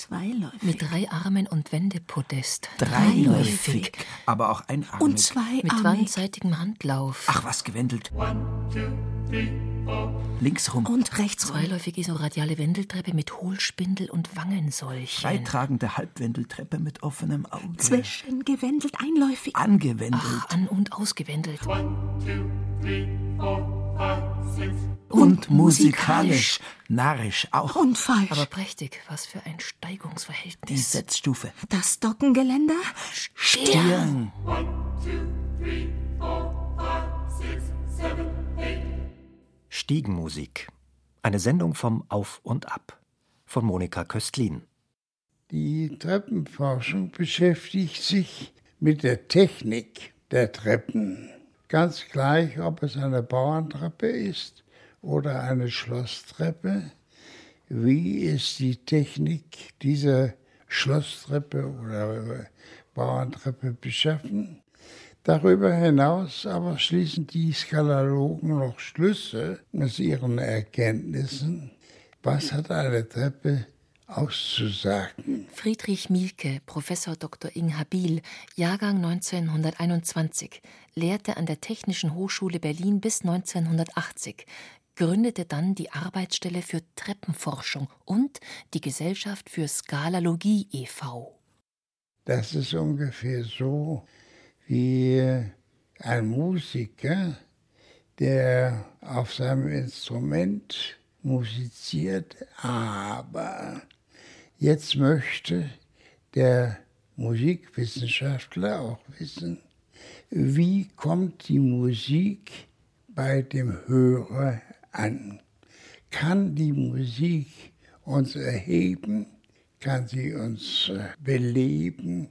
Zweiläufig. Mit drei Armen und Wendepodest. Dreiläufig. Aber auch einarmig. Und zwei Mit wandseitigem Handlauf. Ach, was gewendelt. Links rum. Und rechts rum. Zweiläufig isoradiale Wendeltreppe mit Hohlspindel und Wangensäulchen. Freitragende Halbwendeltreppe mit offenem Auge. Zwischengewendelt einläufig. Angewendelt. Ach, an- und ausgewendelt. Und musikalisch. Narrisch auch. Und falsch. Aber prächtig, was für ein Die Steigungsverhältnis. Setzstufe. das Dockengeländer. Stirn. Stiegenmusik. Eine Sendung vom Auf und Ab von Monika Köstlin. Die Treppenforschung beschäftigt sich mit der Technik der Treppen. Ganz gleich, ob es eine Bauerntreppe ist oder eine Schlosstreppe. Wie ist die Technik dieser Schlosstreppe oder Bauerntreppe beschaffen? Darüber hinaus aber schließen die Skalalogen noch Schlüsse aus ihren Erkenntnissen. Was hat eine Treppe auszusagen? Friedrich Mielke, Professor Dr. Inhabil, Jahrgang 1921, lehrte an der Technischen Hochschule Berlin bis 1980, gründete dann die Arbeitsstelle für Treppenforschung und die Gesellschaft für Skalalogie e.V. Das ist ungefähr so wie ein Musiker, der auf seinem Instrument musiziert, aber jetzt möchte der Musikwissenschaftler auch wissen, wie kommt die Musik bei dem Hörer an? Kann die Musik uns erheben? Kann sie uns äh, beleben?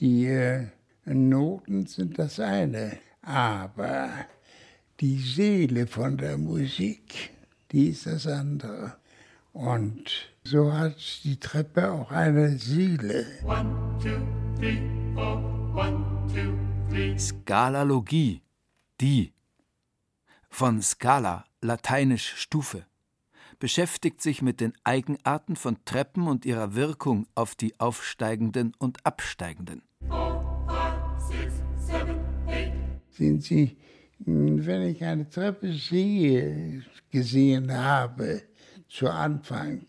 Die äh, Noten sind das eine, aber die Seele von der Musik, die ist das andere. Und so hat die Treppe auch eine Seele. Skalalogie. Die. Von Skala, lateinisch Stufe. Beschäftigt sich mit den Eigenarten von Treppen und ihrer Wirkung auf die aufsteigenden und absteigenden. Sehen Sie, wenn ich eine Treppe sehe, gesehen habe, zu Anfang,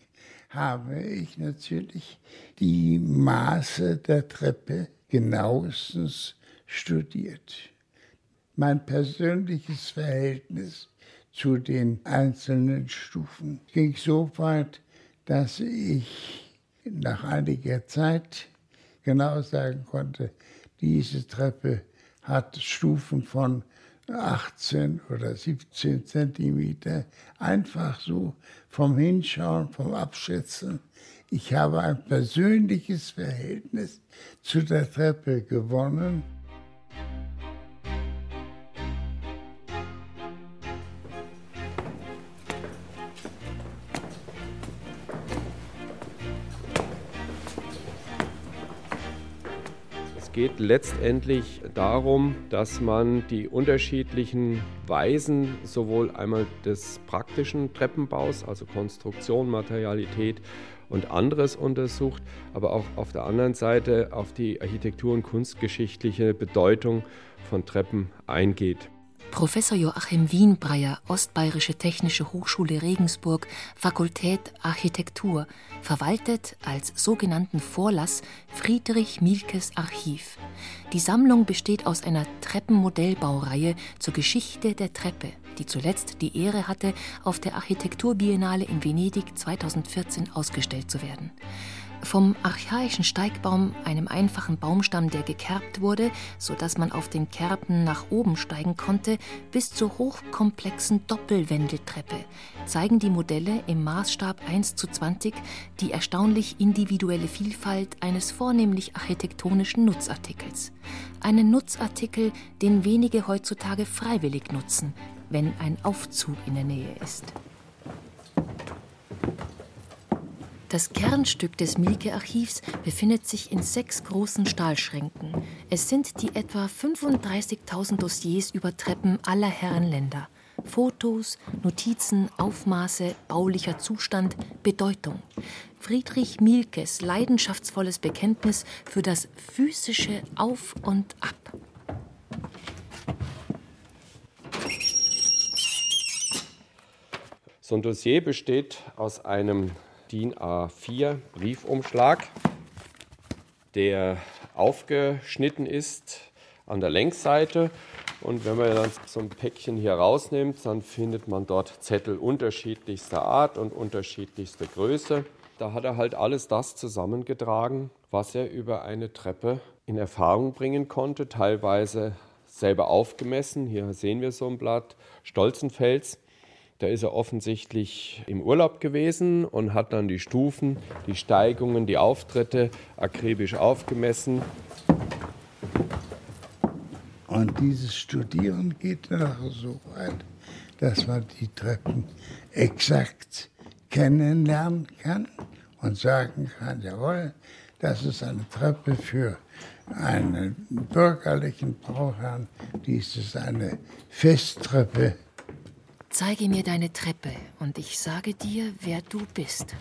habe ich natürlich die Maße der Treppe genauestens studiert. Mein persönliches Verhältnis zu den einzelnen Stufen ging so weit, dass ich nach einiger Zeit genau sagen konnte, diese Treppe hat Stufen von 18 oder 17 Zentimeter. Einfach so vom Hinschauen, vom Abschätzen. Ich habe ein persönliches Verhältnis zu der Treppe gewonnen. Geht letztendlich darum, dass man die unterschiedlichen Weisen sowohl einmal des praktischen Treppenbaus, also Konstruktion, Materialität und anderes untersucht, aber auch auf der anderen Seite auf die architektur- und kunstgeschichtliche Bedeutung von Treppen eingeht. Professor Joachim Wienbreyer, Ostbayerische Technische Hochschule Regensburg, Fakultät Architektur, verwaltet als sogenannten Vorlass Friedrich Mielkes Archiv. Die Sammlung besteht aus einer Treppenmodellbaureihe zur Geschichte der Treppe, die zuletzt die Ehre hatte, auf der Architekturbiennale in Venedig 2014 ausgestellt zu werden. Vom archaischen Steigbaum, einem einfachen Baumstamm, der gekerbt wurde, sodass man auf den Kerben nach oben steigen konnte, bis zur hochkomplexen Doppelwendeltreppe, zeigen die Modelle im Maßstab 1 zu 20 die erstaunlich individuelle Vielfalt eines vornehmlich architektonischen Nutzartikels. Einen Nutzartikel, den wenige heutzutage freiwillig nutzen, wenn ein Aufzug in der Nähe ist. Das Kernstück des Mielke-Archivs befindet sich in sechs großen Stahlschränken. Es sind die etwa 35.000 Dossiers über Treppen aller Herrenländer. Fotos, Notizen, Aufmaße, baulicher Zustand, Bedeutung. Friedrich Mielkes leidenschaftsvolles Bekenntnis für das physische Auf und Ab. So ein Dossier besteht aus einem DIN A4 Briefumschlag, der aufgeschnitten ist an der Längsseite. Und wenn man dann so ein Päckchen hier rausnimmt, dann findet man dort Zettel unterschiedlichster Art und unterschiedlichster Größe. Da hat er halt alles das zusammengetragen, was er über eine Treppe in Erfahrung bringen konnte, teilweise selber aufgemessen. Hier sehen wir so ein Blatt Stolzenfels. Da ist er offensichtlich im Urlaub gewesen und hat dann die Stufen, die Steigungen, die Auftritte akribisch aufgemessen. Und dieses Studieren geht nachher so weit, dass man die Treppen exakt kennenlernen kann und sagen kann, jawohl, das ist eine Treppe für einen bürgerlichen Bauherrn, dies ist eine Festtreppe Zeige mir deine Treppe und ich sage dir, wer du bist.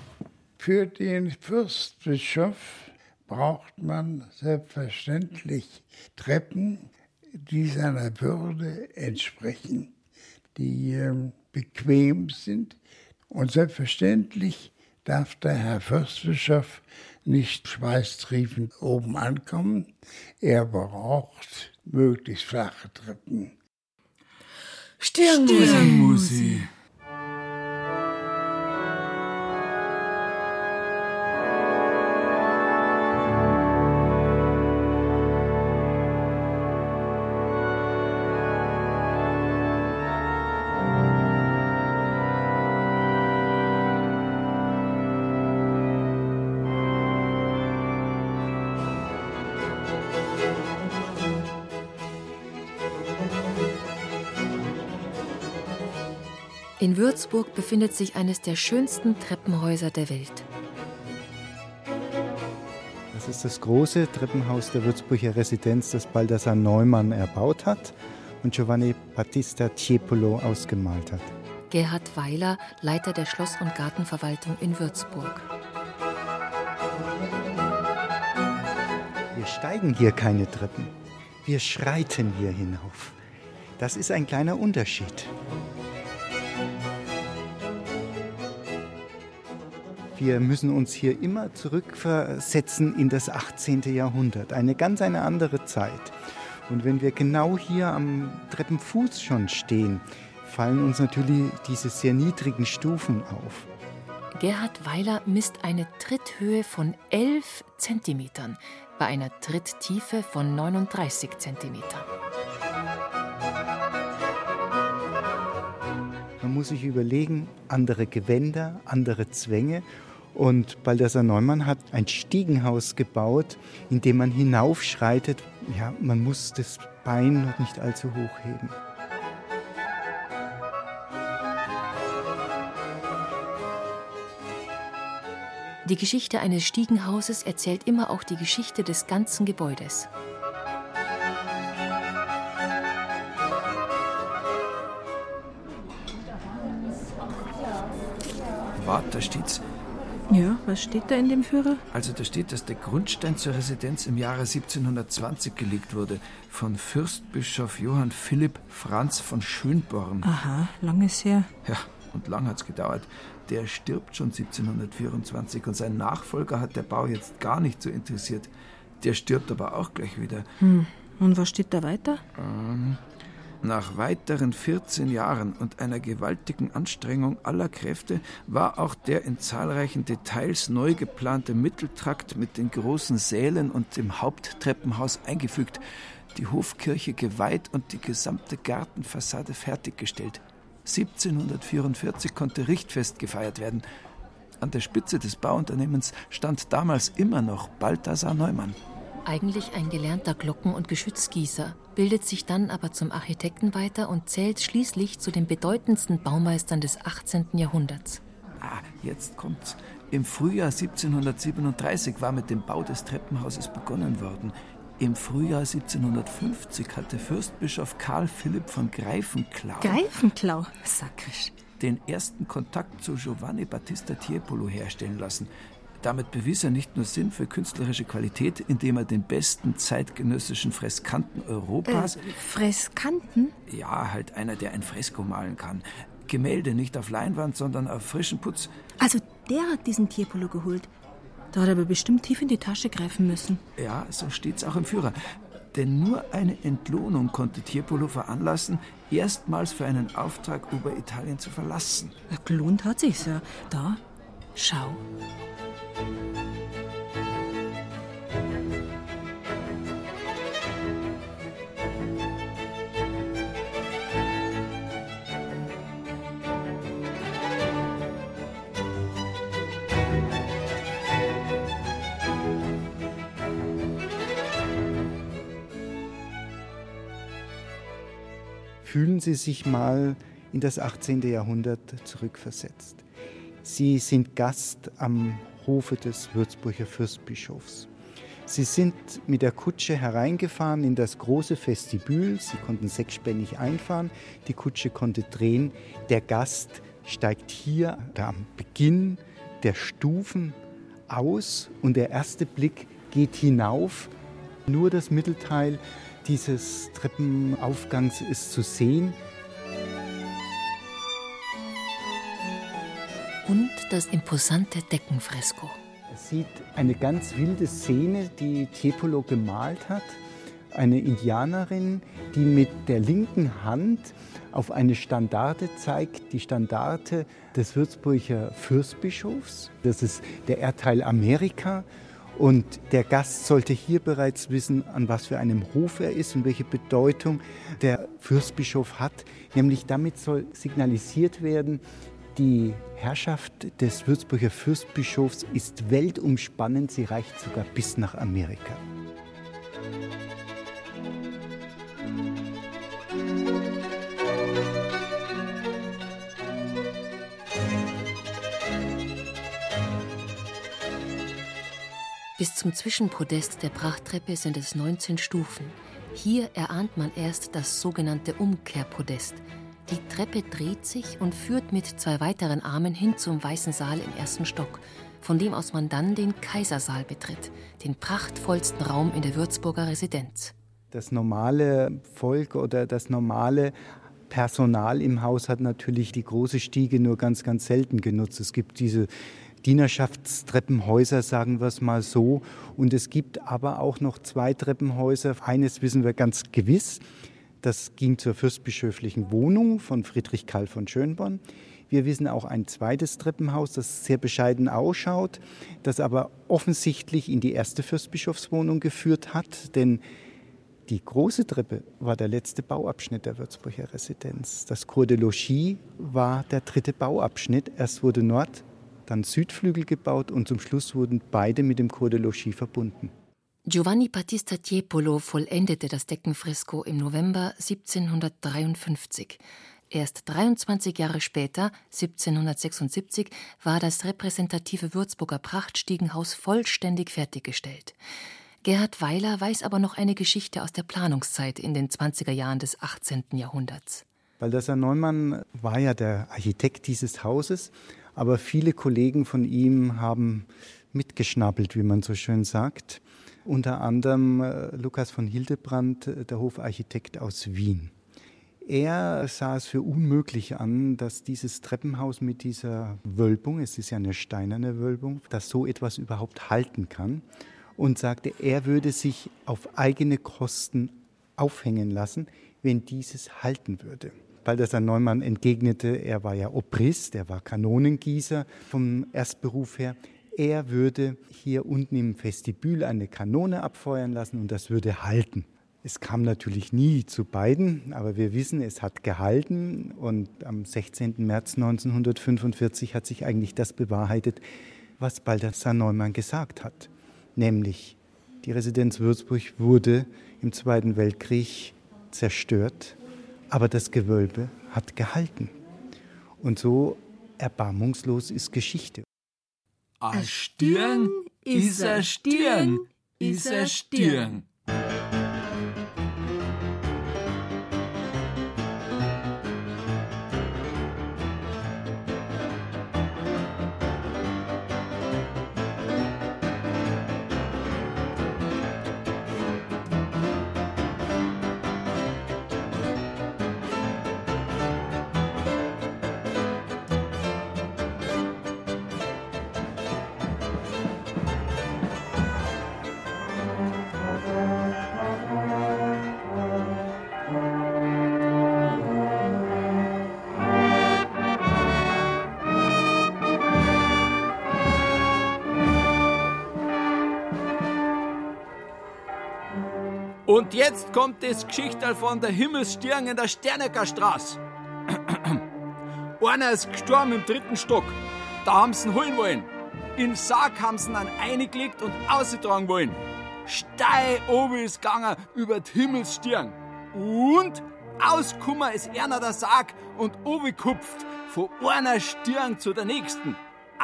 Für den Fürstbischof braucht man selbstverständlich Treppen, die seiner Würde entsprechen, die äh, bequem sind. Und selbstverständlich darf der Herr Fürstbischof nicht schweißtriefend oben ankommen. Er braucht möglichst flache Treppen. してやんごせ。してやんごせ。In Würzburg befindet sich eines der schönsten Treppenhäuser der Welt. Das ist das große Treppenhaus der Würzburger Residenz, das Baldassar Neumann erbaut hat und Giovanni Battista Tiepolo ausgemalt hat. Gerhard Weiler, Leiter der Schloss- und Gartenverwaltung in Würzburg. Wir steigen hier keine Treppen. Wir schreiten hier hinauf. Das ist ein kleiner Unterschied. Wir müssen uns hier immer zurückversetzen in das 18. Jahrhundert, eine ganz eine andere Zeit. Und wenn wir genau hier am Treppenfuß schon stehen, fallen uns natürlich diese sehr niedrigen Stufen auf. Gerhard Weiler misst eine Tritthöhe von 11 Zentimetern bei einer Tritttiefe von 39 Zentimetern. Man muss sich überlegen, andere Gewänder, andere Zwänge. Und Balthasar Neumann hat ein Stiegenhaus gebaut, in dem man hinaufschreitet. Ja, man muss das Bein noch nicht allzu hoch heben. Die Geschichte eines Stiegenhauses erzählt immer auch die Geschichte des ganzen Gebäudes. Warte, da steht's. Ja, was steht da in dem Führer? Also da steht, dass der Grundstein zur Residenz im Jahre 1720 gelegt wurde von Fürstbischof Johann Philipp Franz von Schönborn. Aha, langes her. Ja, und lang hat's gedauert. Der stirbt schon 1724 und sein Nachfolger hat der Bau jetzt gar nicht so interessiert. Der stirbt aber auch gleich wieder. Hm. Und was steht da weiter? Ähm, Nach weiteren 14 Jahren und einer gewaltigen Anstrengung aller Kräfte war auch der in zahlreichen Details neu geplante Mitteltrakt mit den großen Sälen und dem Haupttreppenhaus eingefügt, die Hofkirche geweiht und die gesamte Gartenfassade fertiggestellt. 1744 konnte Richtfest gefeiert werden. An der Spitze des Bauunternehmens stand damals immer noch Balthasar Neumann. Eigentlich ein gelernter Glocken- und Geschützgießer, bildet sich dann aber zum Architekten weiter und zählt schließlich zu den bedeutendsten Baumeistern des 18. Jahrhunderts. Ah, jetzt kommt's. Im Frühjahr 1737 war mit dem Bau des Treppenhauses begonnen worden. Im Frühjahr 1750 hatte Fürstbischof Karl Philipp von Greifenklau. Greifenklau? Sakrisch. Den ersten Kontakt zu Giovanni Battista Tiepolo herstellen lassen. Damit bewies er nicht nur Sinn für künstlerische Qualität, indem er den besten zeitgenössischen Freskanten Europas. Äh, Freskanten? Ja, halt einer, der ein Fresko malen kann. Gemälde nicht auf Leinwand, sondern auf frischen Putz. Also der hat diesen Tierpolo geholt. Da hat er aber bestimmt tief in die Tasche greifen müssen. Ja, so steht's auch im Führer. Denn nur eine Entlohnung konnte Tierpolo veranlassen, erstmals für einen Auftrag Oberitalien zu verlassen. Ja, gelohnt hat sich's ja. Da, schau. Fühlen Sie sich mal in das 18. Jahrhundert zurückversetzt. Sie sind Gast am Hofe des Würzburger Fürstbischofs. Sie sind mit der Kutsche hereingefahren in das große Vestibül. Sie konnten sechsspännig einfahren. Die Kutsche konnte drehen. Der Gast steigt hier am Beginn der Stufen aus und der erste Blick geht hinauf. Nur das Mittelteil dieses Treppenaufgangs ist zu sehen. Das imposante Deckenfresko. Er sieht eine ganz wilde Szene, die Tiepolo gemalt hat. Eine Indianerin, die mit der linken Hand auf eine Standarte zeigt, die Standarte des Würzburger Fürstbischofs. Das ist der Erdteil Amerika. Und der Gast sollte hier bereits wissen, an was für einem Hof er ist und welche Bedeutung der Fürstbischof hat. Nämlich damit soll signalisiert werden, die Herrschaft des Würzburger Fürstbischofs ist weltumspannend, sie reicht sogar bis nach Amerika. Bis zum Zwischenpodest der Prachttreppe sind es 19 Stufen. Hier erahnt man erst das sogenannte Umkehrpodest. Die Treppe dreht sich und führt mit zwei weiteren Armen hin zum Weißen Saal im ersten Stock, von dem aus man dann den Kaisersaal betritt, den prachtvollsten Raum in der Würzburger Residenz. Das normale Volk oder das normale Personal im Haus hat natürlich die große Stiege nur ganz, ganz selten genutzt. Es gibt diese Dienerschaftstreppenhäuser, sagen wir es mal so. Und es gibt aber auch noch zwei Treppenhäuser. Eines wissen wir ganz gewiss. Das ging zur fürstbischöflichen Wohnung von Friedrich Karl von Schönborn. Wir wissen auch ein zweites Treppenhaus, das sehr bescheiden ausschaut, das aber offensichtlich in die erste Fürstbischofswohnung geführt hat, denn die große Treppe war der letzte Bauabschnitt der Würzburger Residenz. Das Cour de Logis war der dritte Bauabschnitt. Erst wurde Nord, dann Südflügel gebaut und zum Schluss wurden beide mit dem Cour de Logis verbunden. Giovanni Battista Tiepolo vollendete das Deckenfresko im November 1753. Erst 23 Jahre später, 1776, war das repräsentative Würzburger Prachtstiegenhaus vollständig fertiggestellt. Gerhard Weiler weiß aber noch eine Geschichte aus der Planungszeit in den 20er Jahren des 18. Jahrhunderts. Balthasar Neumann war ja der Architekt dieses Hauses, aber viele Kollegen von ihm haben mitgeschnappelt, wie man so schön sagt. Unter anderem äh, Lukas von Hildebrand, äh, der Hofarchitekt aus Wien. Er sah es für unmöglich an, dass dieses Treppenhaus mit dieser Wölbung, es ist ja eine steinerne Wölbung, dass so etwas überhaupt halten kann und sagte, er würde sich auf eigene Kosten aufhängen lassen, wenn dieses halten würde. Balthasar Neumann entgegnete, er war ja Obrist, er war Kanonengießer vom Erstberuf her. Er würde hier unten im Vestibül eine Kanone abfeuern lassen und das würde halten. Es kam natürlich nie zu beiden, aber wir wissen, es hat gehalten und am 16. März 1945 hat sich eigentlich das bewahrheitet, was Balthasar Neumann gesagt hat, nämlich die Residenz Würzburg wurde im Zweiten Weltkrieg zerstört aber das Gewölbe hat gehalten. Und so erbarmungslos ist Geschichte. A Stirn is a Stirn, is a Stirn. Und jetzt kommt das Geschichtel von der Himmelsstirn in der Sternecker Straße. Einer ist gestorben im dritten Stock. Da haben sie ihn holen wollen. Im Sarg haben sie ihn dann eingelegt und ausgetragen wollen. Steil oben ist gegangen über die Himmelsstirn. Und auskummer ist einer der Sarg und kupft von einer Stirn zu der nächsten.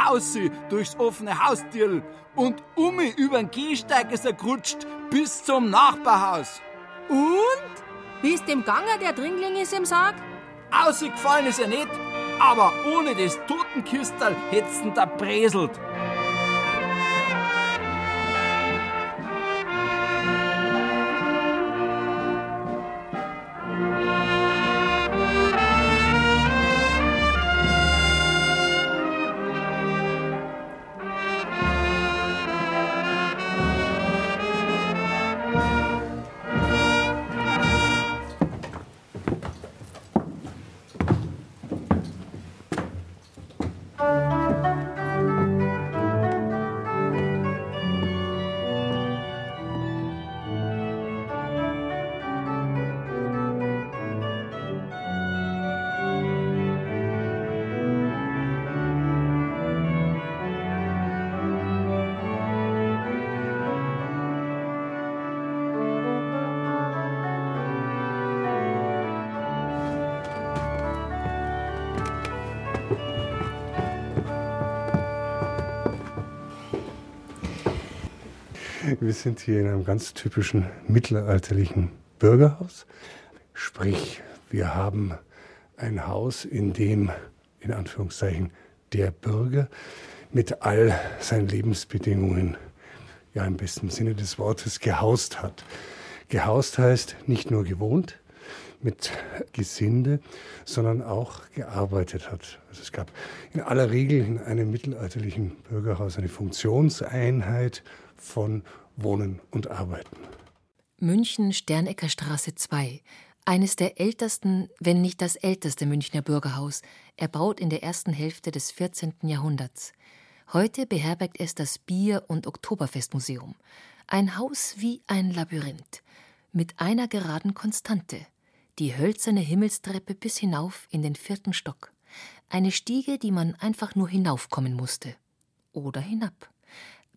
Außer durchs offene Haustierl und um übern Gehsteig ist er gerutscht bis zum Nachbarhaus. Und? Wie ist dem Ganger, der Dringling ist im Sarg? Ausgefallen ist er nicht, aber ohne das Totenkistel hätt's ihn da bräselt. Wir sind hier in einem ganz typischen mittelalterlichen Bürgerhaus. Sprich, wir haben ein Haus, in dem, in Anführungszeichen, der Bürger mit all seinen Lebensbedingungen, ja im besten Sinne des Wortes, gehaust hat. Gehaust heißt nicht nur gewohnt mit Gesinde, sondern auch gearbeitet hat. Also es gab in aller Regel in einem mittelalterlichen Bürgerhaus eine Funktionseinheit von Wohnen und Arbeiten. München Sternecker Straße 2, eines der ältesten, wenn nicht das älteste Münchner Bürgerhaus, erbaut in der ersten Hälfte des 14. Jahrhunderts. Heute beherbergt es das Bier- und Oktoberfestmuseum. Ein Haus wie ein Labyrinth, mit einer geraden Konstante. Die hölzerne Himmelstreppe bis hinauf in den vierten Stock. Eine Stiege, die man einfach nur hinaufkommen musste. Oder hinab.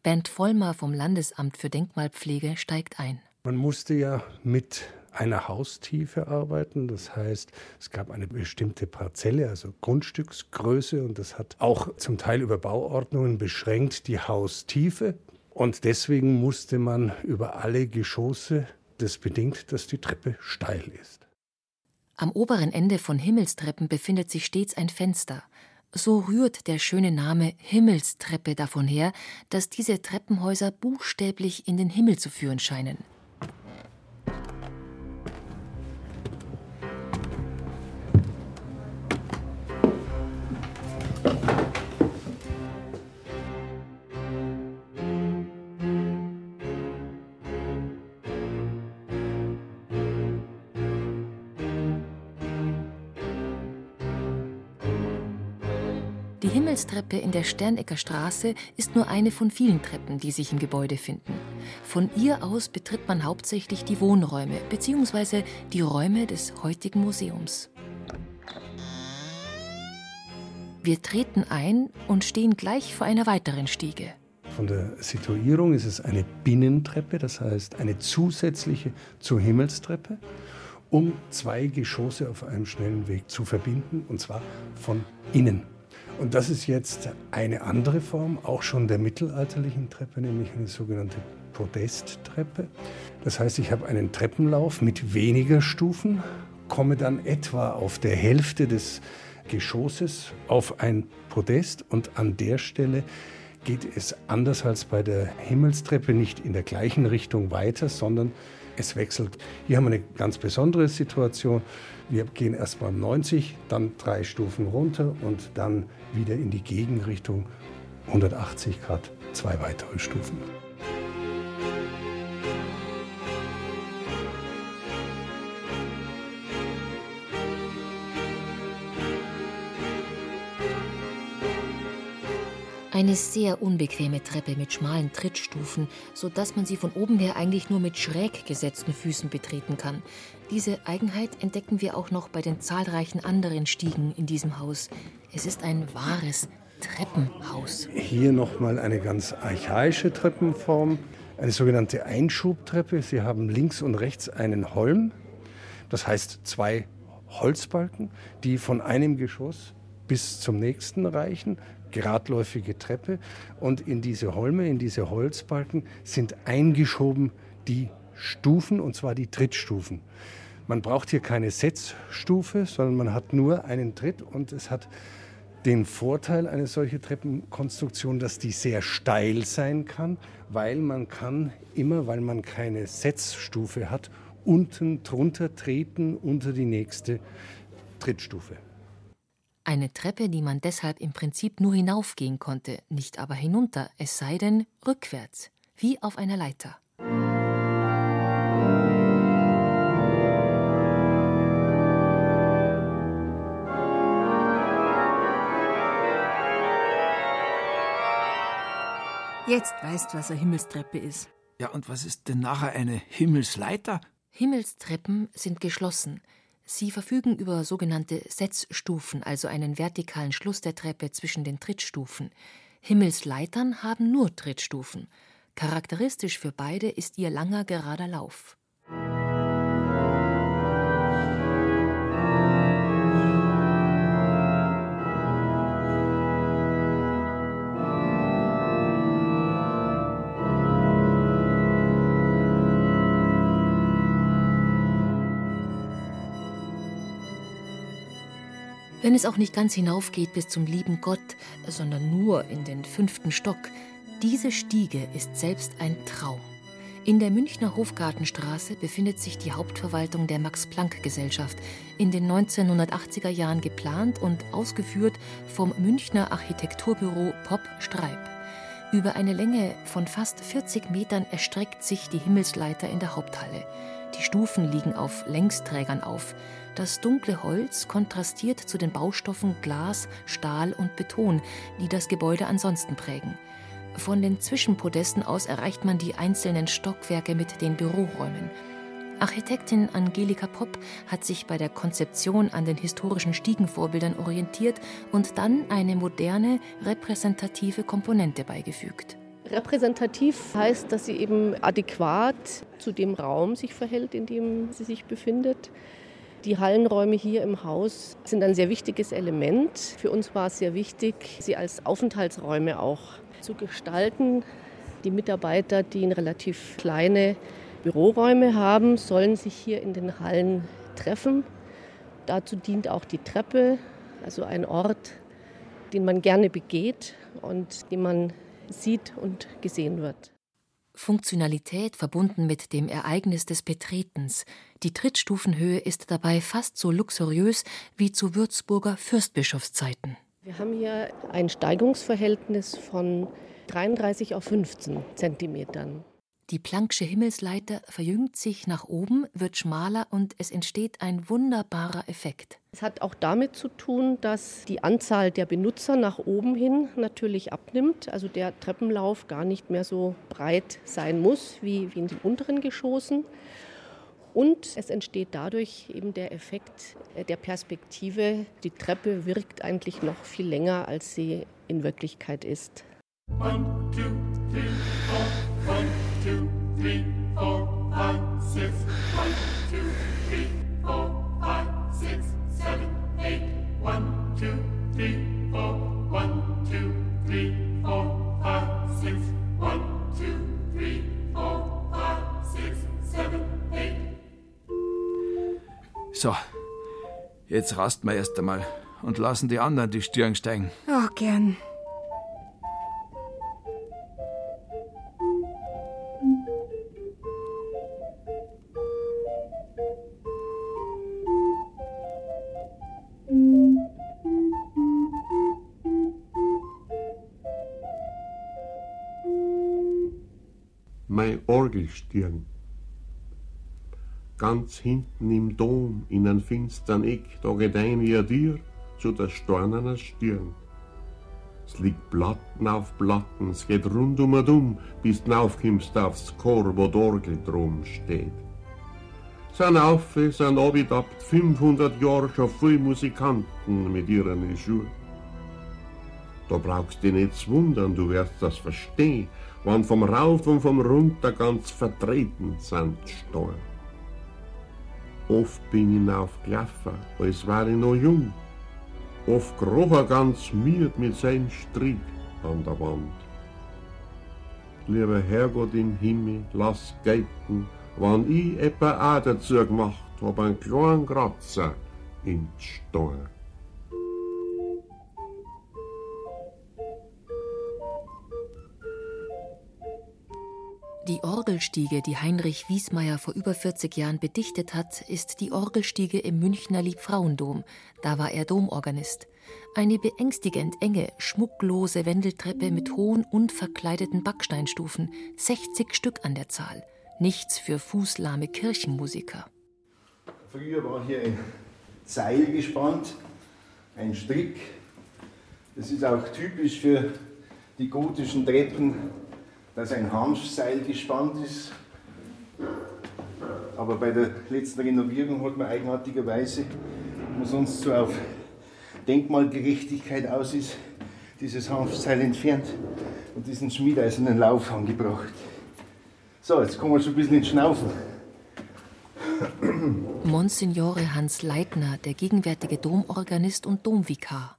Bernd Vollmer vom Landesamt für Denkmalpflege steigt ein. Man musste ja mit einer Haustiefe arbeiten. Das heißt, es gab eine bestimmte Parzelle, also Grundstücksgröße, und das hat auch zum Teil über Bauordnungen beschränkt die Haustiefe. Und deswegen musste man über alle Geschosse, das bedingt, dass die Treppe steil ist. Am oberen Ende von Himmelstreppen befindet sich stets ein Fenster, so rührt der schöne Name Himmelstreppe davon her, dass diese Treppenhäuser buchstäblich in den Himmel zu führen scheinen. Himmelstreppe in der Sternecker Straße ist nur eine von vielen Treppen, die sich im Gebäude finden. Von ihr aus betritt man hauptsächlich die Wohnräume bzw. die Räume des heutigen Museums. Wir treten ein und stehen gleich vor einer weiteren Stiege. Von der Situierung ist es eine Binnentreppe, das heißt eine zusätzliche zur Himmelstreppe, um zwei Geschosse auf einem schnellen Weg zu verbinden, und zwar von innen. Und das ist jetzt eine andere Form, auch schon der mittelalterlichen Treppe, nämlich eine sogenannte Podesttreppe. Das heißt, ich habe einen Treppenlauf mit weniger Stufen, komme dann etwa auf der Hälfte des Geschosses auf ein Podest und an der Stelle geht es anders als bei der Himmelstreppe nicht in der gleichen Richtung weiter, sondern es wechselt. Hier haben wir eine ganz besondere Situation. Wir gehen erst mal 90, dann drei Stufen runter und dann wieder in die Gegenrichtung 180 Grad, zwei weitere Stufen. Eine sehr unbequeme Treppe mit schmalen Trittstufen, sodass man sie von oben her eigentlich nur mit schräg gesetzten Füßen betreten kann. Diese Eigenheit entdecken wir auch noch bei den zahlreichen anderen Stiegen in diesem Haus. Es ist ein wahres Treppenhaus. Hier nochmal eine ganz archaische Treppenform, eine sogenannte Einschubtreppe. Sie haben links und rechts einen Holm, das heißt zwei Holzbalken, die von einem Geschoss bis zum nächsten reichen geradläufige Treppe und in diese Holme, in diese Holzbalken sind eingeschoben die Stufen und zwar die Trittstufen. Man braucht hier keine Setzstufe, sondern man hat nur einen Tritt und es hat den Vorteil eine solche Treppenkonstruktion, dass die sehr steil sein kann, weil man kann immer, weil man keine Setzstufe hat, unten drunter treten unter die nächste Trittstufe. Eine Treppe, die man deshalb im Prinzip nur hinaufgehen konnte, nicht aber hinunter, es sei denn rückwärts, wie auf einer Leiter. Jetzt weißt, was eine Himmelstreppe ist. Ja, und was ist denn nachher eine Himmelsleiter? Himmelstreppen sind geschlossen. Sie verfügen über sogenannte Setzstufen, also einen vertikalen Schluss der Treppe zwischen den Trittstufen. Himmelsleitern haben nur Trittstufen. Charakteristisch für beide ist ihr langer gerader Lauf. Wenn es auch nicht ganz hinaufgeht bis zum lieben Gott, sondern nur in den fünften Stock, diese Stiege ist selbst ein Traum. In der Münchner Hofgartenstraße befindet sich die Hauptverwaltung der Max-Planck-Gesellschaft, in den 1980er Jahren geplant und ausgeführt vom Münchner Architekturbüro Pop Streib. Über eine Länge von fast 40 Metern erstreckt sich die Himmelsleiter in der Haupthalle. Die Stufen liegen auf Längsträgern auf. Das dunkle Holz kontrastiert zu den Baustoffen Glas, Stahl und Beton, die das Gebäude ansonsten prägen. Von den Zwischenpodesten aus erreicht man die einzelnen Stockwerke mit den Büroräumen. Architektin Angelika Popp hat sich bei der Konzeption an den historischen Stiegenvorbildern orientiert und dann eine moderne, repräsentative Komponente beigefügt. Repräsentativ heißt, dass sie eben adäquat zu dem Raum sich verhält, in dem sie sich befindet. Die Hallenräume hier im Haus sind ein sehr wichtiges Element. Für uns war es sehr wichtig, sie als Aufenthaltsräume auch zu gestalten. Die Mitarbeiter, die in relativ kleine Büroräume haben, sollen sich hier in den Hallen treffen. Dazu dient auch die Treppe, also ein Ort, den man gerne begeht und den man sieht und gesehen wird. Funktionalität verbunden mit dem Ereignis des Betretens. Die Trittstufenhöhe ist dabei fast so luxuriös wie zu Würzburger Fürstbischofszeiten. Wir haben hier ein Steigungsverhältnis von 33 auf 15 Zentimetern. Die Plancksche Himmelsleiter verjüngt sich nach oben, wird schmaler und es entsteht ein wunderbarer Effekt. Es hat auch damit zu tun, dass die Anzahl der Benutzer nach oben hin natürlich abnimmt. Also der Treppenlauf gar nicht mehr so breit sein muss wie, wie in den unteren Geschossen. Und es entsteht dadurch eben der Effekt der Perspektive. Die Treppe wirkt eigentlich noch viel länger, als sie in Wirklichkeit ist. One, two, So, jetzt rasten wir erst einmal und lassen die anderen die Stirn steigen. Oh, gern. Orgelstirn ganz hinten im Dom, in einem finstern Eck, da geht ein ein Tier zu der steinernen Stirn. Es liegt Platten auf Platten, es geht rund um und um, bis du aufkommst aufs Chor, wo die Orgel drum steht. Sind auf, sind abgedabt, 500 Jahre schon viele Musikanten mit ihren Schuhen. Da brauchst du nicht zu wundern, du wirst das verstehen, wann vom Rauf und vom Runter ganz vertreten sind Steuern. Oft bin ich aufgelaufen, als war ich noch jung. Oft kroch er ganz miert mit seinem Strick an der Wand. Lieber Herrgott im Himmel, lass gelten, wann ich etwa auch dazu gemacht hab, einen kleinen Kratzer in Stein. Die Orgelstiege, die Heinrich Wiesmeier vor über 40 Jahren bedichtet hat, ist die Orgelstiege im Münchner Liebfrauendom. Da war er Domorganist. Eine beängstigend enge, schmucklose Wendeltreppe mit hohen, unverkleideten Backsteinstufen, 60 Stück an der Zahl. Nichts für fußlahme Kirchenmusiker. Früher war hier ein Seil gespannt, ein Strick. Das ist auch typisch für die gotischen Treppen dass ein Hanfseil gespannt ist. Aber bei der letzten Renovierung hat man eigenartigerweise, wo sonst so auf Denkmalgerechtigkeit aus ist, dieses Hanfseil entfernt und diesen schmiedeisernen Lauf angebracht. So, jetzt kommen wir schon ein bisschen ins Schnaufen. Monsignore Hans Leitner, der gegenwärtige Domorganist und Domvikar.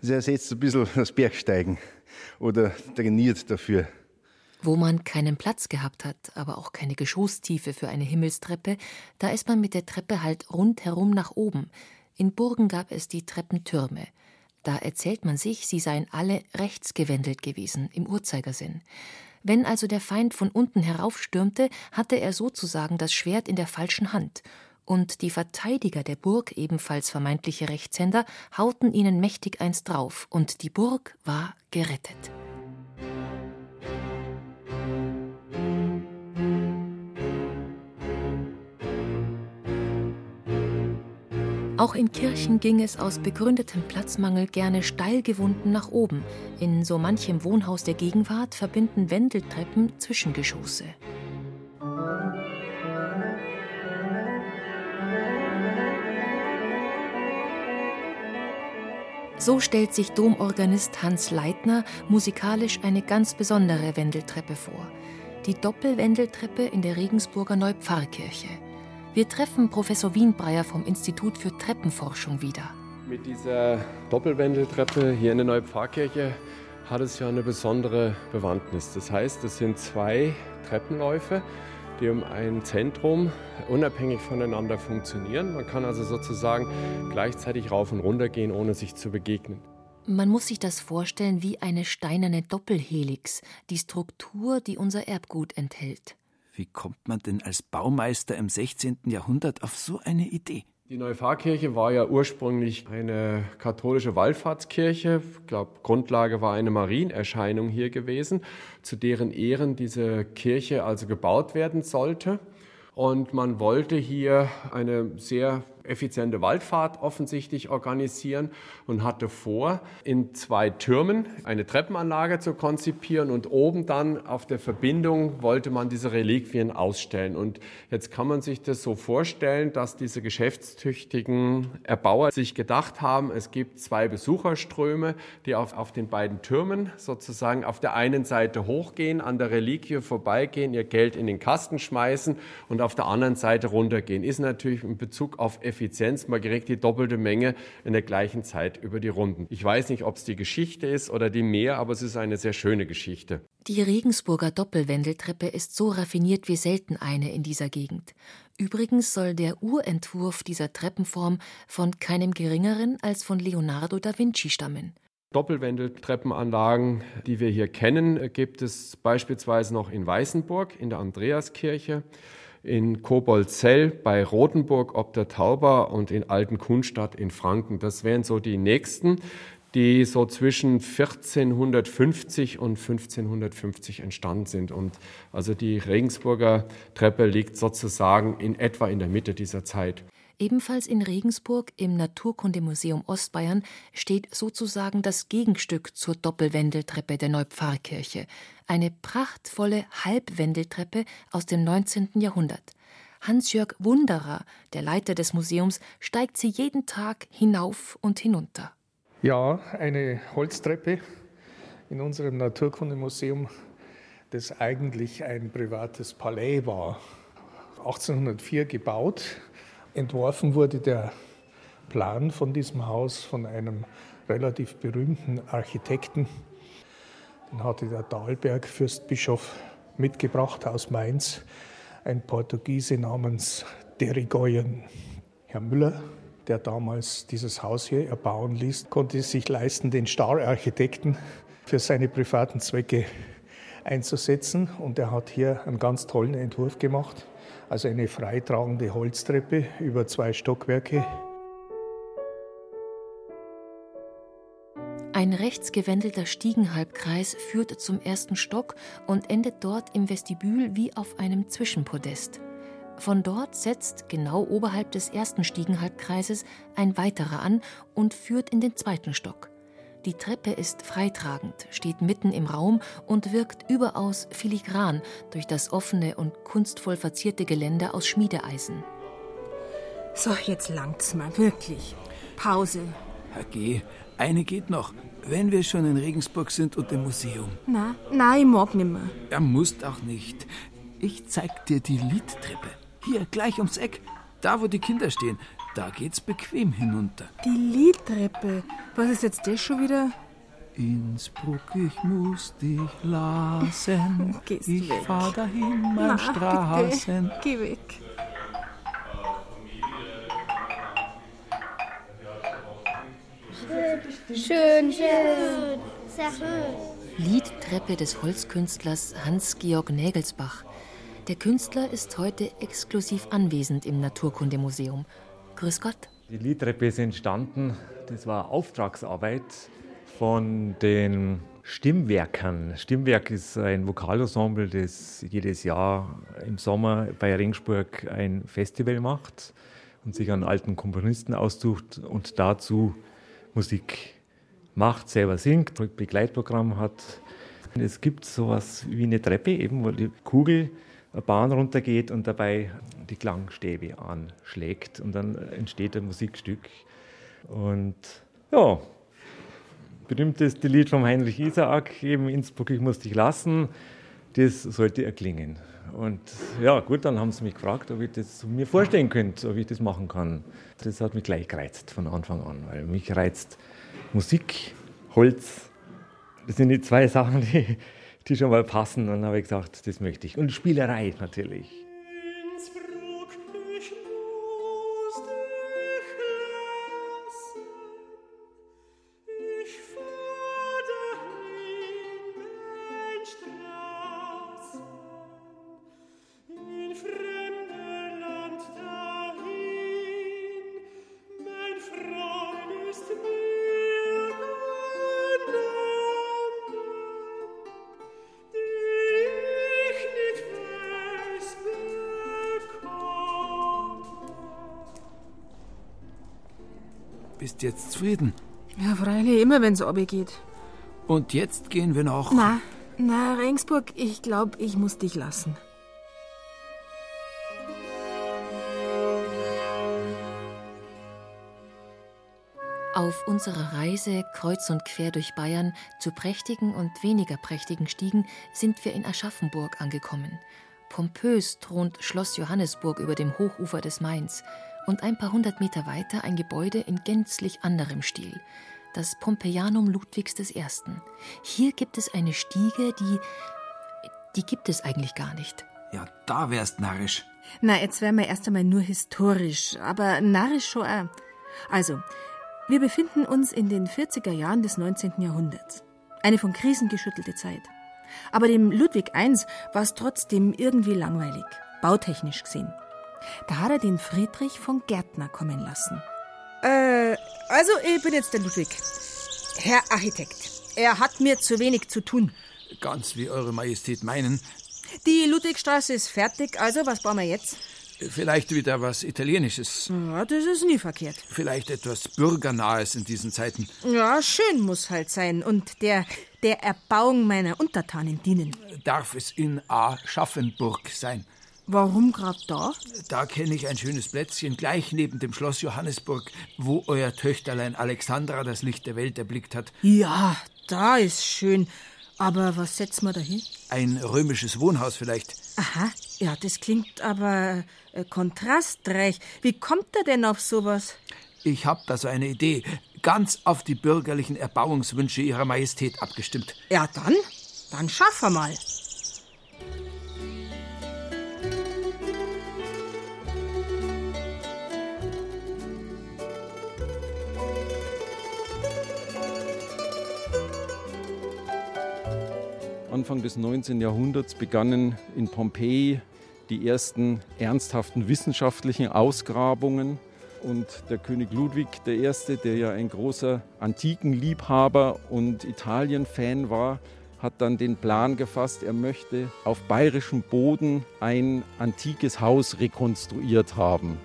Das ersetzt ein bisschen das Bergsteigen oder trainiert dafür. Wo man keinen Platz gehabt hat, aber auch keine Geschosstiefe für eine Himmelstreppe, da ist man mit der Treppe halt rundherum nach oben. In Burgen gab es die Treppentürme. Da erzählt man sich, sie seien alle rechtsgewendelt gewesen, im Uhrzeigersinn. Wenn also der Feind von unten heraufstürmte, hatte er sozusagen das Schwert in der falschen Hand. Und die Verteidiger der Burg, ebenfalls vermeintliche Rechtshänder, hauten ihnen mächtig eins drauf, und die Burg war gerettet. Auch in Kirchen ging es aus begründetem Platzmangel gerne steil gewunden nach oben. In so manchem Wohnhaus der Gegenwart verbinden Wendeltreppen Zwischengeschosse. So stellt sich Domorganist Hans Leitner musikalisch eine ganz besondere Wendeltreppe vor. Die Doppelwendeltreppe in der Regensburger Neupfarrkirche. Wir treffen Professor Wienbreyer vom Institut für Treppenforschung wieder. Mit dieser Doppelwendeltreppe hier in der Neupfarrkirche hat es ja eine besondere Bewandtnis. Das heißt, es sind zwei Treppenläufe, die um ein Zentrum unabhängig voneinander funktionieren. Man kann also sozusagen gleichzeitig rauf und runter gehen, ohne sich zu begegnen. Man muss sich das vorstellen wie eine steinerne Doppelhelix, die Struktur, die unser Erbgut enthält. Wie kommt man denn als Baumeister im 16. Jahrhundert auf so eine Idee? Die neue Pfarrkirche war ja ursprünglich eine katholische Wallfahrtskirche. Ich glaube, Grundlage war eine Marienerscheinung hier gewesen, zu deren Ehren diese Kirche also gebaut werden sollte. Und man wollte hier eine sehr effiziente Waldfahrt offensichtlich organisieren und hatte vor, in zwei Türmen eine Treppenanlage zu konzipieren und oben dann auf der Verbindung wollte man diese Reliquien ausstellen. Und jetzt kann man sich das so vorstellen, dass diese geschäftstüchtigen Erbauer sich gedacht haben, es gibt zwei Besucherströme, die auf, auf den beiden Türmen sozusagen auf der einen Seite hochgehen, an der Reliquie vorbeigehen, ihr Geld in den Kasten schmeißen und auf der anderen Seite runtergehen. Ist natürlich in Bezug auf Effizienz mal direkt die doppelte Menge in der gleichen Zeit über die Runden. Ich weiß nicht, ob es die Geschichte ist oder die Meer, aber es ist eine sehr schöne Geschichte. Die Regensburger Doppelwendeltreppe ist so raffiniert wie selten eine in dieser Gegend. Übrigens soll der Urentwurf dieser Treppenform von keinem geringeren als von Leonardo da Vinci stammen. Doppelwendeltreppenanlagen, die wir hier kennen, gibt es beispielsweise noch in Weißenburg in der Andreaskirche in Koboldzell bei Rothenburg ob der Tauber und in Altenkunstadt in Franken. Das wären so die nächsten, die so zwischen 1450 und 1550 entstanden sind. Und also die Regensburger Treppe liegt sozusagen in etwa in der Mitte dieser Zeit. Ebenfalls in Regensburg im Naturkundemuseum Ostbayern steht sozusagen das Gegenstück zur Doppelwendeltreppe der Neupfarrkirche, eine prachtvolle Halbwendeltreppe aus dem 19. Jahrhundert. Hans-Jörg Wunderer, der Leiter des Museums, steigt sie jeden Tag hinauf und hinunter. Ja, eine Holztreppe in unserem Naturkundemuseum, das eigentlich ein privates Palais war. 1804 gebaut Entworfen wurde der Plan von diesem Haus von einem relativ berühmten Architekten. Hatte der Dahlberg Fürstbischof mitgebracht aus Mainz, ein Portugiese namens Derigoyen. Herr Müller, der damals dieses Haus hier erbauen ließ, konnte sich leisten, den Star-Architekten für seine privaten Zwecke einzusetzen. Und er hat hier einen ganz tollen Entwurf gemacht also eine freitragende Holztreppe über zwei Stockwerke. Ein rechtsgewendelter Stiegenhalbkreis führt zum ersten Stock und endet dort im Vestibül wie auf einem Zwischenpodest. Von dort setzt, genau oberhalb des ersten Stiegenhalbkreises, ein weiterer an und führt in den zweiten Stock. Die Treppe ist freitragend, steht mitten im Raum und wirkt überaus filigran durch das offene und kunstvoll verzierte Geländer aus Schmiedeeisen. So, jetzt langt's mal, wirklich. Pause. Herr G., eine geht noch, wenn wir schon in Regensburg sind und im Museum. Na, nein, ich mag nimmer. Er muss auch nicht. Ich zeig dir die Liedtreppe. Hier, gleich ums Eck. Da, wo die Kinder stehen. Da geht's bequem hinunter. Die Liedtreppe. Was ist jetzt das schon wieder? Innsbruck, ich muss dich lassen. Ich fahr dahin, mein Straßen. bitte, Geh weg. Schön, schön, sehr schön. Liedtreppe des Holzkünstlers Hans-Georg Nägelsbach. Der Künstler ist heute exklusiv anwesend im Naturkundemuseum. Grüß Gott. Die Liedtreppe ist entstanden, das war Auftragsarbeit von den Stimmwerkern. Stimmwerk ist ein Vokalensemble, das jedes Jahr im Sommer bei Regensburg ein Festival macht und sich an alten Komponisten aussucht und dazu Musik macht, selber singt, Begleitprogramm hat. Es gibt sowas wie eine Treppe, eben, wo die Kugel eine Bahn runtergeht und dabei die Klangstäbe anschlägt und dann entsteht ein Musikstück. Und ja, berühmteste Lied vom Heinrich Isaak, eben Innsbruck, ich muss dich lassen, das sollte erklingen. Und ja, gut, dann haben sie mich gefragt, ob ich das mir vorstellen könnte, ob ich das machen kann. Das hat mich gleich gereizt von Anfang an, weil mich reizt Musik, Holz. Das sind die zwei Sachen, die, die schon mal passen. Und dann habe ich gesagt, das möchte ich. Und Spielerei natürlich. Bist jetzt zufrieden? Ja, freilich, immer wenn's geht. Und jetzt gehen wir noch. Na, na, Regensburg, ich glaube, ich muss dich lassen. Auf unserer Reise kreuz und quer durch Bayern zu prächtigen und weniger prächtigen Stiegen sind wir in Aschaffenburg angekommen. Pompös thront Schloss Johannesburg über dem Hochufer des Mains und ein paar hundert Meter weiter ein Gebäude in gänzlich anderem Stil, das Pompeianum Ludwigs I. Hier gibt es eine Stiege, die. die gibt es eigentlich gar nicht. Ja, da wärst narrisch. Na, jetzt wären wir erst einmal nur historisch, aber narrisch schon auch. Also, wir befinden uns in den 40er Jahren des 19. Jahrhunderts. Eine von Krisen geschüttelte Zeit. Aber dem Ludwig I war es trotzdem irgendwie langweilig, bautechnisch gesehen. Da hat er den Friedrich von Gärtner kommen lassen. Äh, also ich bin jetzt der Ludwig. Herr Architekt, er hat mir zu wenig zu tun. Ganz wie Eure Majestät meinen. Die Ludwigstraße ist fertig, also was brauchen wir jetzt? Vielleicht wieder was Italienisches. Ja, das ist nie verkehrt. Vielleicht etwas Bürgernahes in diesen Zeiten. Ja, schön muss halt sein und der, der Erbauung meiner Untertanen dienen. Darf es in A. Schaffenburg sein? Warum gerade da? Da kenne ich ein schönes Plätzchen gleich neben dem Schloss Johannesburg, wo euer Töchterlein Alexandra das Licht der Welt erblickt hat. Ja, da ist schön. Aber was setzen wir da hin? Ein römisches Wohnhaus vielleicht. Aha, ja, das klingt aber äh, kontrastreich. Wie kommt er denn auf sowas? Ich hab da so eine Idee. Ganz auf die bürgerlichen Erbauungswünsche Ihrer Majestät abgestimmt. Ja, dann, dann schaffen wir mal. Anfang des 19. Jahrhunderts begannen in Pompeji die ersten ernsthaften wissenschaftlichen Ausgrabungen. Und der König Ludwig I., der ja ein großer Antikenliebhaber und Italien-Fan war, hat dann den Plan gefasst, er möchte auf bayerischem Boden ein antikes Haus rekonstruiert haben.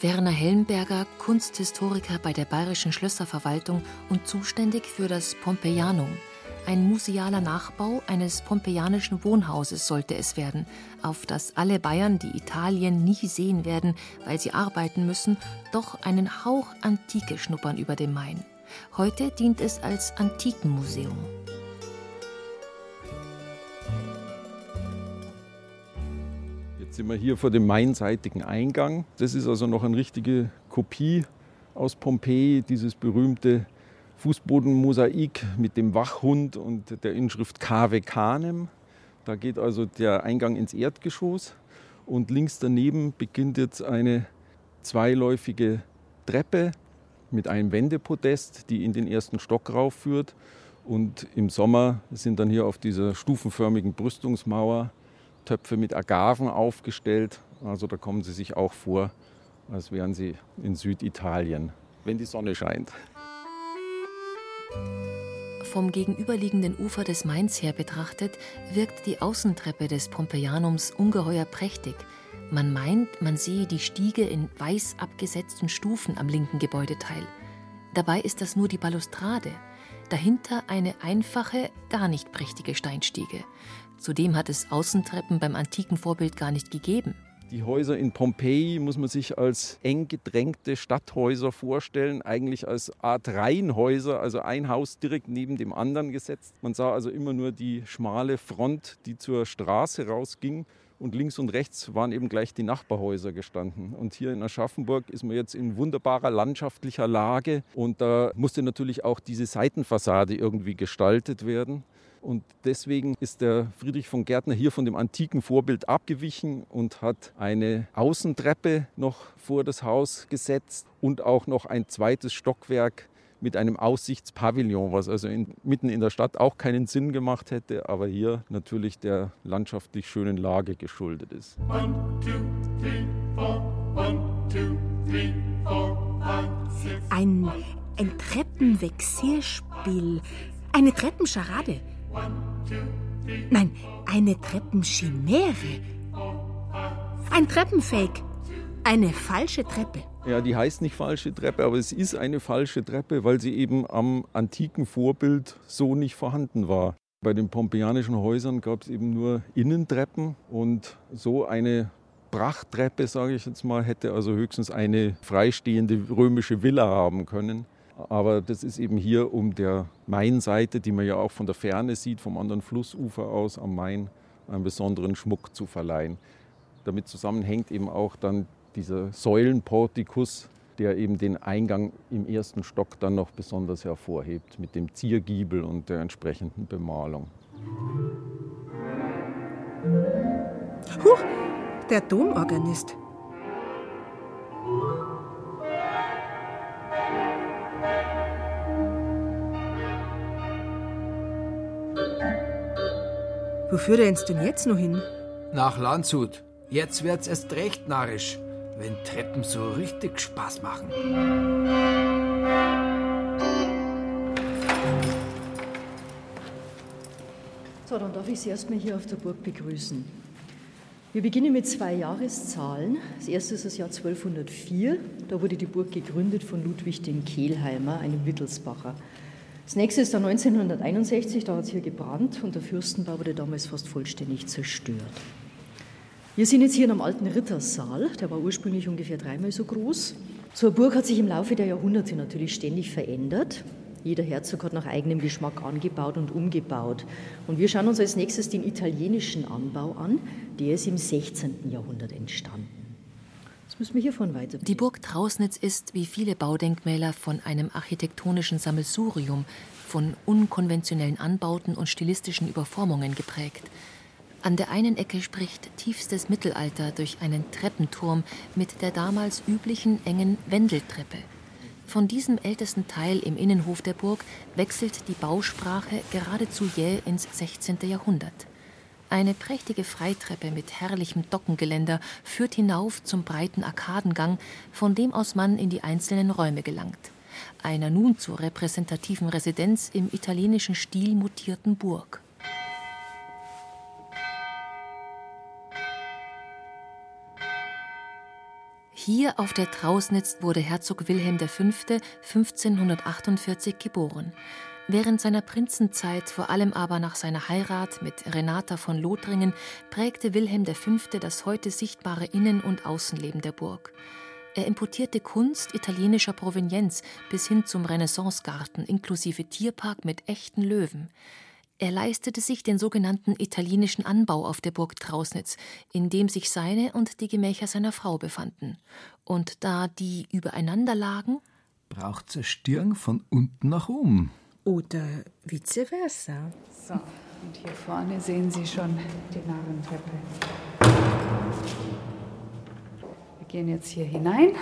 Werner Hellenberger, Kunsthistoriker bei der Bayerischen Schlösserverwaltung und zuständig für das Pompeianum. Ein musealer Nachbau eines pompeianischen Wohnhauses sollte es werden, auf das alle Bayern, die Italien nie sehen werden, weil sie arbeiten müssen, doch einen Hauch Antike schnuppern über dem Main. Heute dient es als Antikenmuseum. Jetzt sind wir hier vor dem mainseitigen Eingang. Das ist also noch eine richtige Kopie aus Pompeji, dieses berühmte Fußbodenmosaik mit dem Wachhund und der Inschrift Cave Canem. Da geht also der Eingang ins Erdgeschoss und links daneben beginnt jetzt eine zweiläufige Treppe mit einem Wendepodest, die in den ersten Stock raufführt. Und im Sommer sind dann hier auf dieser stufenförmigen Brüstungsmauer Töpfe mit Agaven aufgestellt. Also da kommen Sie sich auch vor, als wären Sie in Süditalien, wenn die Sonne scheint. Vom gegenüberliegenden Ufer des Mains her betrachtet, wirkt die Außentreppe des Pompeianums ungeheuer prächtig. Man meint, man sehe die Stiege in weiß abgesetzten Stufen am linken Gebäudeteil. Dabei ist das nur die Balustrade. Dahinter eine einfache, gar nicht prächtige Steinstiege. Zudem hat es Außentreppen beim antiken Vorbild gar nicht gegeben. Die Häuser in Pompeji muss man sich als eng gedrängte Stadthäuser vorstellen, eigentlich als Art Reihenhäuser, also ein Haus direkt neben dem anderen gesetzt. Man sah also immer nur die schmale Front, die zur Straße rausging. Und links und rechts waren eben gleich die Nachbarhäuser gestanden. Und hier in Aschaffenburg ist man jetzt in wunderbarer landschaftlicher Lage. Und da musste natürlich auch diese Seitenfassade irgendwie gestaltet werden. Und deswegen ist der Friedrich von Gärtner hier von dem antiken Vorbild abgewichen und hat eine Außentreppe noch vor das Haus gesetzt und auch noch ein zweites Stockwerk mit einem Aussichtspavillon, was also in, mitten in der Stadt auch keinen Sinn gemacht hätte, aber hier natürlich der landschaftlich schönen Lage geschuldet ist. One, two, three, four, one, two, three, four, five, ein, ein Treppenvexierspiel, eine Treppenscharade. Nein, eine Treppenchimäre. Ein Treppenfake. Eine falsche Treppe. Ja, die heißt nicht falsche Treppe, aber es ist eine falsche Treppe, weil sie eben am antiken Vorbild so nicht vorhanden war. Bei den pompeianischen Häusern gab es eben nur Innentreppen und so eine Prachttreppe, sage ich jetzt mal, hätte also höchstens eine freistehende römische Villa haben können. Aber das ist eben hier um der Mainseite, die man ja auch von der Ferne sieht, vom anderen Flussufer aus am Main, einen besonderen Schmuck zu verleihen. Damit zusammenhängt eben auch dann dieser Säulenportikus, der eben den Eingang im ersten Stock dann noch besonders hervorhebt mit dem Ziergiebel und der entsprechenden Bemalung. Huch, der Domorganist. Wo führt er uns denn jetzt noch hin? Nach Landshut. Jetzt wird's erst recht narrisch, wenn Treppen so richtig Spaß machen. So, dann darf ich Sie erstmal hier auf der Burg begrüßen. Wir beginnen mit zwei Jahreszahlen. Das erste ist das Jahr 1204. Da wurde die Burg gegründet von Ludwig den Kehlheimer, einem Wittelsbacher. Das nächste ist dann 1961, da hat es hier gebrannt und der Fürstenbau wurde damals fast vollständig zerstört. Wir sind jetzt hier in einem alten Rittersaal, der war ursprünglich ungefähr dreimal so groß. So eine Burg hat sich im Laufe der Jahrhunderte natürlich ständig verändert. Jeder Herzog hat nach eigenem Geschmack angebaut und umgebaut. Und wir schauen uns als nächstes den italienischen Anbau an. Der ist im 16. Jahrhundert entstanden. Das müssen wir hiervon weiter. Die Burg Trausnitz ist, wie viele Baudenkmäler, von einem architektonischen Sammelsurium, von unkonventionellen Anbauten und stilistischen Überformungen geprägt. An der einen Ecke spricht tiefstes Mittelalter durch einen Treppenturm mit der damals üblichen engen Wendeltreppe. Von diesem ältesten Teil im Innenhof der Burg wechselt die Bausprache geradezu jäh ins 16. Jahrhundert. Eine prächtige Freitreppe mit herrlichem Dockengeländer führt hinauf zum breiten Arkadengang, von dem aus man in die einzelnen Räume gelangt. Einer nun zur repräsentativen Residenz im italienischen Stil mutierten Burg. Hier auf der Trausnitz wurde Herzog Wilhelm V. 1548 geboren. Während seiner Prinzenzeit, vor allem aber nach seiner Heirat mit Renata von Lothringen, prägte Wilhelm V. das heute sichtbare Innen- und Außenleben der Burg. Er importierte Kunst italienischer Provenienz bis hin zum Renaissancegarten inklusive Tierpark mit echten Löwen. Er leistete sich den sogenannten italienischen Anbau auf der Burg Trausnitz, in dem sich seine und die Gemächer seiner Frau befanden. Und da die übereinander lagen, braucht es Stirn von unten nach oben. Oder vice versa. So, und hier vorne sehen Sie schon die Narrentreppe. Wir gehen jetzt hier hinein.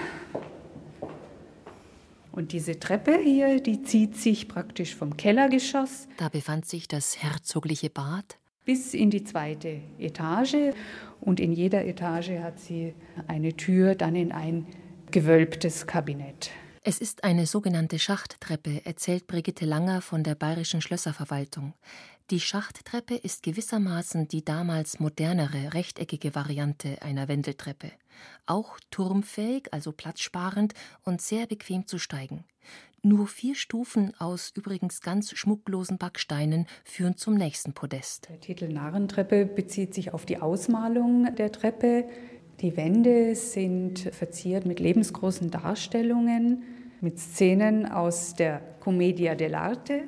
Und diese Treppe hier, die zieht sich praktisch vom Kellergeschoss. Da befand sich das herzogliche Bad. Bis in die zweite Etage. Und in jeder Etage hat sie eine Tür dann in ein gewölbtes Kabinett. Es ist eine sogenannte Schachttreppe, erzählt Brigitte Langer von der Bayerischen Schlösserverwaltung. Die Schachttreppe ist gewissermaßen die damals modernere, rechteckige Variante einer Wendeltreppe. Auch turmfähig, also platzsparend und sehr bequem zu steigen. Nur vier Stufen aus übrigens ganz schmucklosen Backsteinen führen zum nächsten Podest. Der Titel Narrentreppe bezieht sich auf die Ausmalung der Treppe. Die Wände sind verziert mit lebensgroßen Darstellungen, mit Szenen aus der Commedia dell'arte.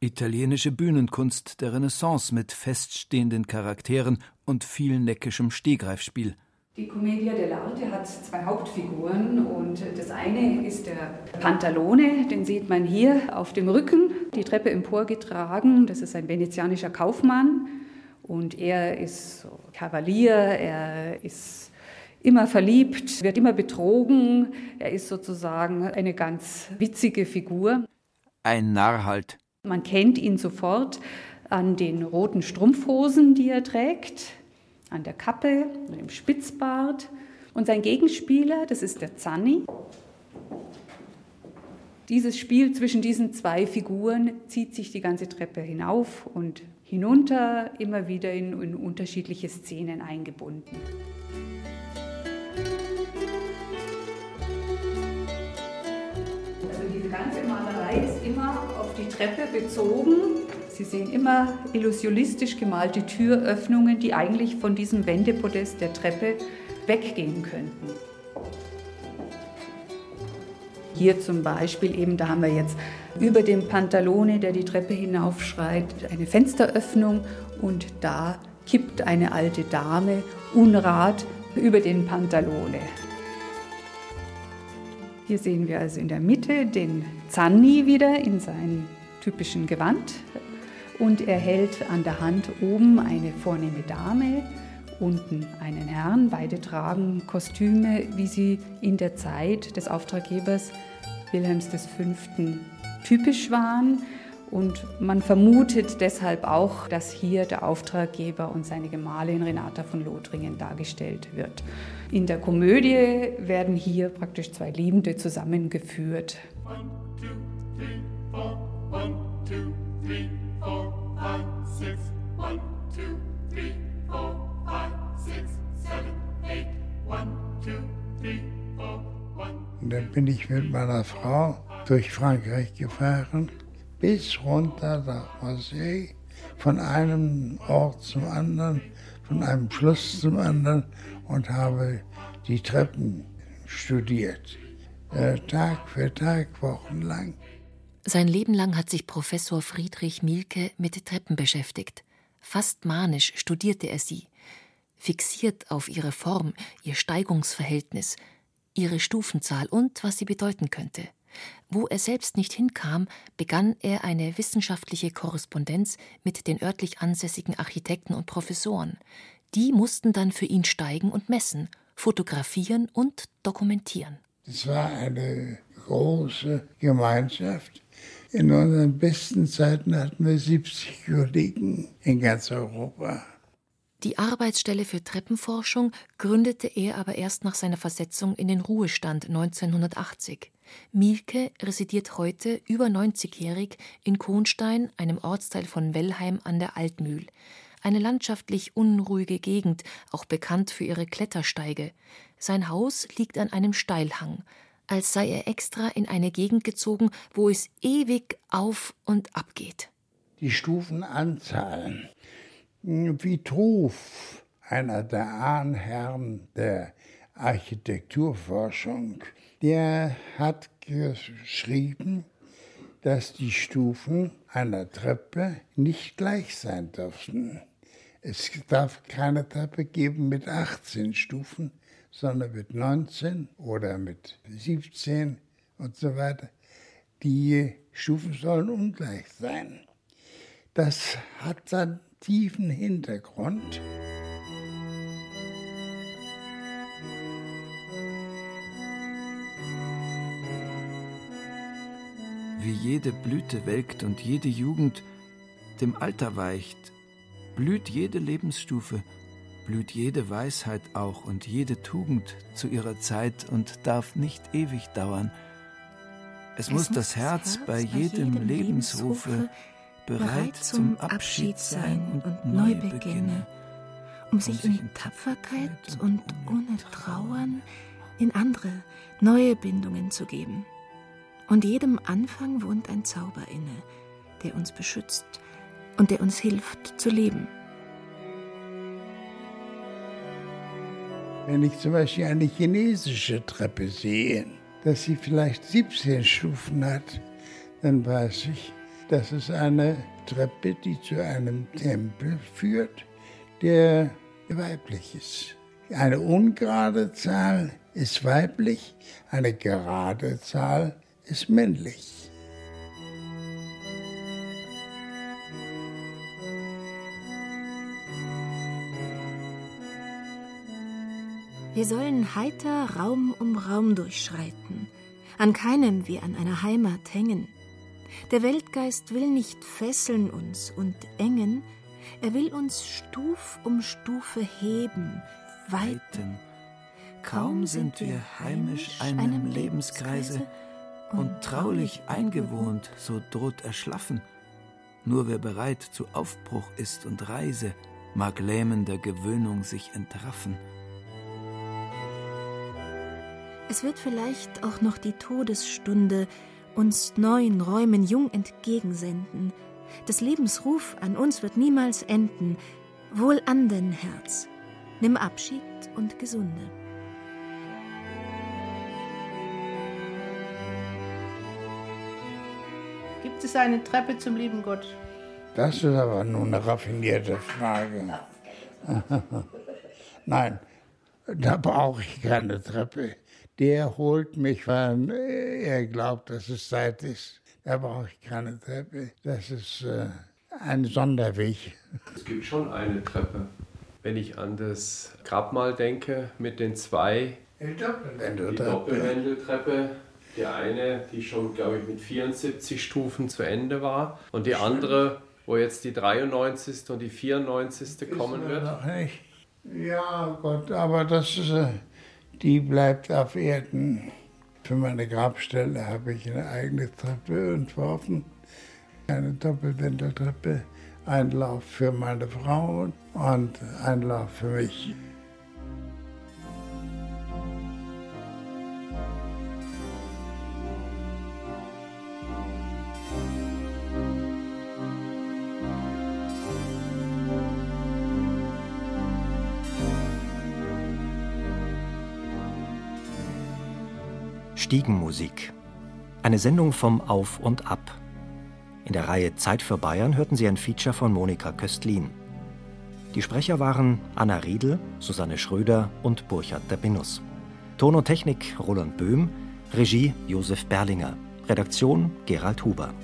Italienische Bühnenkunst der Renaissance mit feststehenden Charakteren und viel neckischem Stehgreifspiel. Die Commedia dell'arte hat zwei Hauptfiguren und das eine ist der Pantalone, den sieht man hier auf dem Rücken, die Treppe emporgetragen. Das ist ein venezianischer Kaufmann und er ist Kavalier, er ist immer verliebt, wird immer betrogen. Er ist sozusagen eine ganz witzige Figur. Ein Narr halt. Man kennt ihn sofort an den roten Strumpfhosen, die er trägt an der Kappe, im Spitzbart. Und sein Gegenspieler, das ist der Zanni. Dieses Spiel zwischen diesen zwei Figuren zieht sich die ganze Treppe hinauf und hinunter, immer wieder in, in unterschiedliche Szenen eingebunden. Die ganze Malerei ist immer auf die Treppe bezogen. Sie sehen immer illusionistisch gemalte Türöffnungen, die eigentlich von diesem Wendepodest der Treppe weggehen könnten. Hier zum Beispiel eben, da haben wir jetzt über dem Pantalone, der die Treppe hinaufschreit, eine Fensteröffnung und da kippt eine alte Dame unrat über den Pantalone. Hier sehen wir also in der Mitte den Zanni wieder in seinem typischen Gewand und er hält an der Hand oben eine vornehme Dame, unten einen Herrn. Beide tragen Kostüme, wie sie in der Zeit des Auftraggebers Wilhelms V. typisch waren. Und man vermutet deshalb auch, dass hier der Auftraggeber und seine Gemahlin Renata von Lothringen dargestellt wird. In der Komödie werden hier praktisch zwei Liebende zusammengeführt. One, two, three, four. One, two, three, four, five, six. One, two, three, four, five, six, seven, eight. One, two, three, four, one. Dann bin ich mit meiner Frau durch Frankreich gefahren bis runter nach Marseille, von einem Ort zum anderen, von einem Schloss zum anderen und habe die Treppen studiert. Äh, Tag für Tag, wochenlang. Sein Leben lang hat sich Professor Friedrich Mielke mit Treppen beschäftigt. Fast manisch studierte er sie, fixiert auf ihre Form, ihr Steigungsverhältnis, ihre Stufenzahl und was sie bedeuten könnte. Wo er selbst nicht hinkam, begann er eine wissenschaftliche Korrespondenz mit den örtlich ansässigen Architekten und Professoren. Die mussten dann für ihn steigen und messen, fotografieren und dokumentieren. Es war eine große Gemeinschaft. In unseren besten Zeiten hatten wir 70 Kollegen in ganz Europa. Die Arbeitsstelle für Treppenforschung gründete er aber erst nach seiner Versetzung in den Ruhestand 1980. Mielke residiert heute über 90-jährig in Kohnstein, einem Ortsteil von Wellheim an der Altmühl. Eine landschaftlich unruhige Gegend, auch bekannt für ihre Klettersteige. Sein Haus liegt an einem Steilhang, als sei er extra in eine Gegend gezogen, wo es ewig auf und ab geht. Die Stufenanzahlen. Vitruv, einer der Ahnherren der Architekturforschung, der hat geschrieben, dass die Stufen einer Treppe nicht gleich sein dürfen. Es darf keine Treppe geben mit 18 Stufen, sondern mit 19 oder mit 17 und so weiter. Die Stufen sollen ungleich sein. Das hat dann tiefen Hintergrund. Wie jede Blüte welkt und jede Jugend dem Alter weicht, blüht jede Lebensstufe, blüht jede Weisheit auch und jede Tugend zu ihrer Zeit und darf nicht ewig dauern. Es, es muss das Herz, Herz bei jedem, jedem Lebensrufe bereit zum Abschied sein und, und neu beginne, um sich in Tapferkeit und ohne Trauern in andere, neue Bindungen zu geben. Und jedem Anfang wohnt ein Zauber inne, der uns beschützt und der uns hilft zu leben. Wenn ich zum Beispiel eine chinesische Treppe sehe, dass sie vielleicht 17 Stufen hat, dann weiß ich, dass es eine Treppe, die zu einem Tempel führt, der weiblich ist. Eine ungerade Zahl ist weiblich, eine gerade Zahl ist männlich. Wir sollen heiter Raum um Raum durchschreiten, an keinem wie an einer Heimat hängen. Der Weltgeist will nicht fesseln uns und engen, er will uns Stuf um Stufe heben, weiten. Kaum sind wir heimisch einem Lebenskreise, und traulich eingewohnt, so droht erschlaffen. Nur wer bereit zu Aufbruch ist und Reise, mag lähmender Gewöhnung sich entraffen. Es wird vielleicht auch noch die Todesstunde uns neuen Räumen jung entgegensenden. Des Lebens Ruf an uns wird niemals enden. Wohl an den Herz, nimm Abschied und Gesunde. Gibt es eine Treppe zum lieben Gott? Das ist aber nun eine raffinierte Frage. Nein, da brauche ich keine Treppe. Der holt mich, wenn er glaubt, dass es Zeit ist. Da brauche ich keine Treppe. Das ist äh, ein Sonderweg. Es gibt schon eine Treppe. Wenn ich an das Grabmal denke mit den zwei die Doppelwendeltreppe. Die Doppelwendeltreppe. Die eine, die schon, glaube ich, mit 74 Stufen zu Ende war. Und die andere, wo jetzt die 93. und die 94. kommen wird. Noch nicht. Ja, Gott, aber das ist, äh, die bleibt auf Erden. Für meine Grabstelle habe ich eine eigene Treppe entworfen. Eine Doppelwendeltreppe. Ein Lauf für meine Frau und ein Lauf für mich. Stiegenmusik. Eine Sendung vom Auf und Ab. In der Reihe Zeit für Bayern hörten Sie ein Feature von Monika Köstlin. Die Sprecher waren Anna Riedel, Susanne Schröder und Burchard der Binus. Ton und Technik Roland Böhm, Regie Josef Berlinger, Redaktion Gerald Huber.